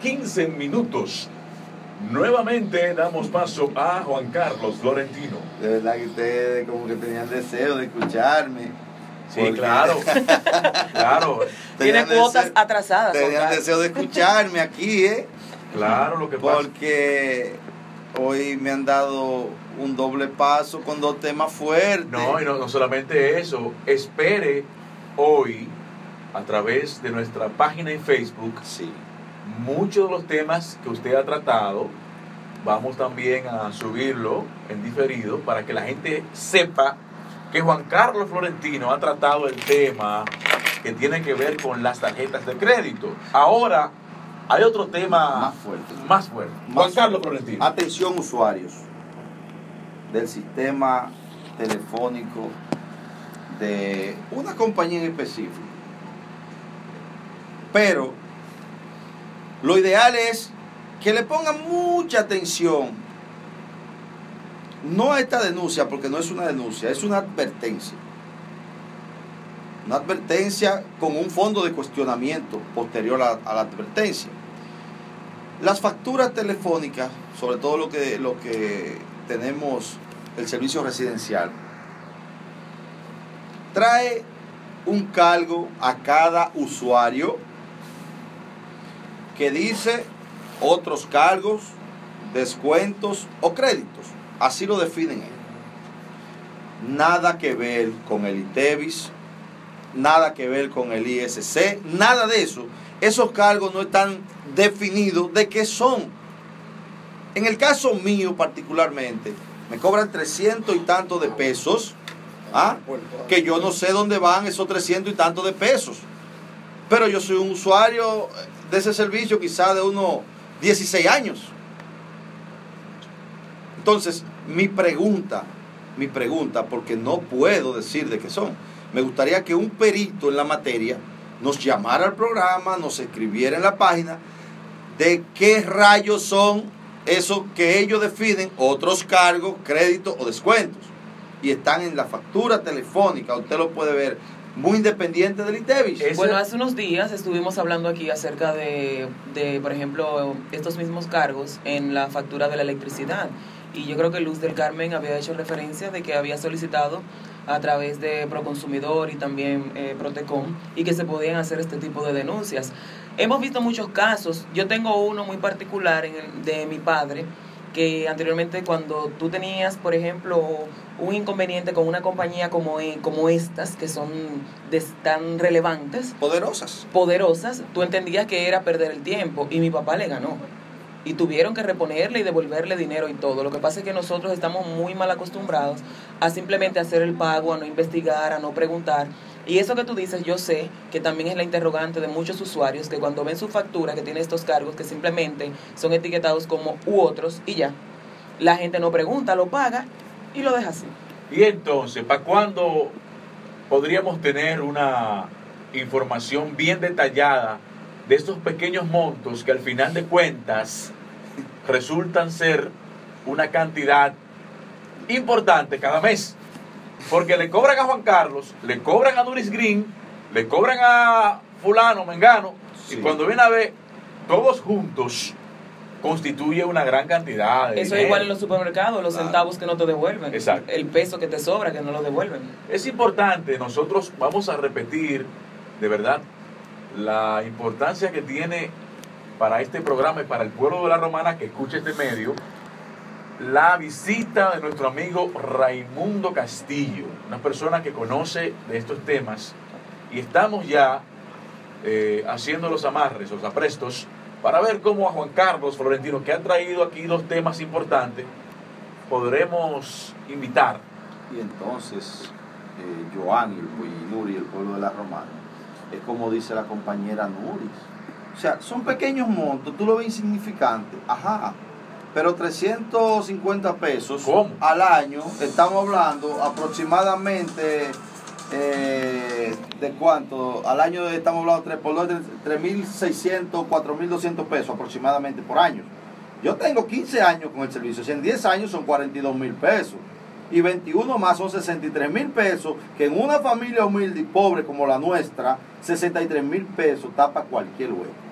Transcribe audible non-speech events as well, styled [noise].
15 minutos. Nuevamente damos paso a Juan Carlos Florentino. De verdad que ustedes como que tenían deseo de escucharme. Sí, Porque- claro. [laughs] claro, Tiene cuotas deseo- atrasadas. Tenían deseo de escucharme aquí, ¿eh? claro lo que pasa. Porque hoy me han dado un doble paso con dos temas fuertes. No, y no, no solamente eso. Espere hoy, a través de nuestra página en Facebook, Sí. Muchos de los temas que usted ha tratado. Vamos también a subirlo en diferido para que la gente sepa que Juan Carlos Florentino ha tratado el tema que tiene que ver con las tarjetas de crédito. Ahora hay otro tema Más fuerte. más fuerte. Más Juan Carlos Florentino. Atención usuarios del sistema telefónico de una compañía en específico. Pero lo ideal es que le pongan mucha atención. No a esta denuncia, porque no es una denuncia, es una advertencia. Una advertencia con un fondo de cuestionamiento posterior a, a la advertencia. Las facturas telefónicas, sobre todo lo que, lo que tenemos el servicio residencial, trae un cargo a cada usuario que dice otros cargos, descuentos o créditos. Así lo definen ellos. Nada que ver con el ITEVIS, nada que ver con el ISC, nada de eso. Esos cargos no están definidos de qué son. En el caso mío particularmente, me cobran 300 y tantos de pesos, ¿ah? que yo no sé dónde van esos 300 y tantos de pesos. Pero yo soy un usuario de ese servicio quizá de unos 16 años. Entonces, mi pregunta, mi pregunta, porque no puedo decir de qué son, me gustaría que un perito en la materia nos llamara al programa, nos escribiera en la página de qué rayos son esos que ellos definen, otros cargos, créditos o descuentos. Y están en la factura telefónica, usted lo puede ver, muy independiente del ITEVIS. Ese- Bueno, hace unos días estuvimos hablando aquí acerca de, de, por ejemplo, estos mismos cargos en la factura de la electricidad. Y yo creo que Luz del Carmen había hecho referencia de que había solicitado a través de Proconsumidor y también eh, Protecom y que se podían hacer este tipo de denuncias. Hemos visto muchos casos. Yo tengo uno muy particular en el- de mi padre que anteriormente cuando tú tenías, por ejemplo, un inconveniente con una compañía como, e- como estas, que son de- tan relevantes, Poderosas. poderosas, tú entendías que era perder el tiempo y mi papá le ganó. Y tuvieron que reponerle y devolverle dinero y todo. Lo que pasa es que nosotros estamos muy mal acostumbrados a simplemente hacer el pago, a no investigar, a no preguntar. Y eso que tú dices, yo sé que también es la interrogante de muchos usuarios que cuando ven su factura que tiene estos cargos que simplemente son etiquetados como u otros y ya. La gente no pregunta, lo paga y lo deja así. Y entonces, ¿para cuándo podríamos tener una información bien detallada de estos pequeños montos que al final de cuentas resultan ser una cantidad importante cada mes? Porque le cobran a Juan Carlos, le cobran a Duris Green, le cobran a fulano, mengano, Sí. y cuando viene a ver, todos juntos constituye una gran cantidad de Eso es igual en los supermercados, los Claro. centavos que no te devuelven. Exacto. El peso que te sobra que no lo devuelven. Es importante, nosotros vamos a repetir de verdad la importancia que tiene para este programa y para el pueblo de la Romana que escucha este medio, la visita de nuestro amigo Raimundo Castillo, una persona que conoce de estos temas. Y estamos ya eh, haciendo los amarres, los aprestos, para ver cómo a Juan Carlos Florentino, que ha traído aquí dos temas importantes, podremos invitar. Y entonces, eh, Joan y, el- el pueblo de la Romana, es como dice la compañera Nuris. O sea, son pequeños montos, tú lo ves insignificante, ajá, pero 350 pesos ¿Cómo? al año, estamos hablando aproximadamente eh, de cuánto, al año estamos hablando 3 por 2, 3.600, 4.200 pesos aproximadamente por año. Yo tengo 15 años con el servicio, si en 10 años son 42 mil pesos. Y 21 más son 63 mil pesos, que en una familia humilde y pobre como la nuestra, 63 mil pesos tapa cualquier hueco.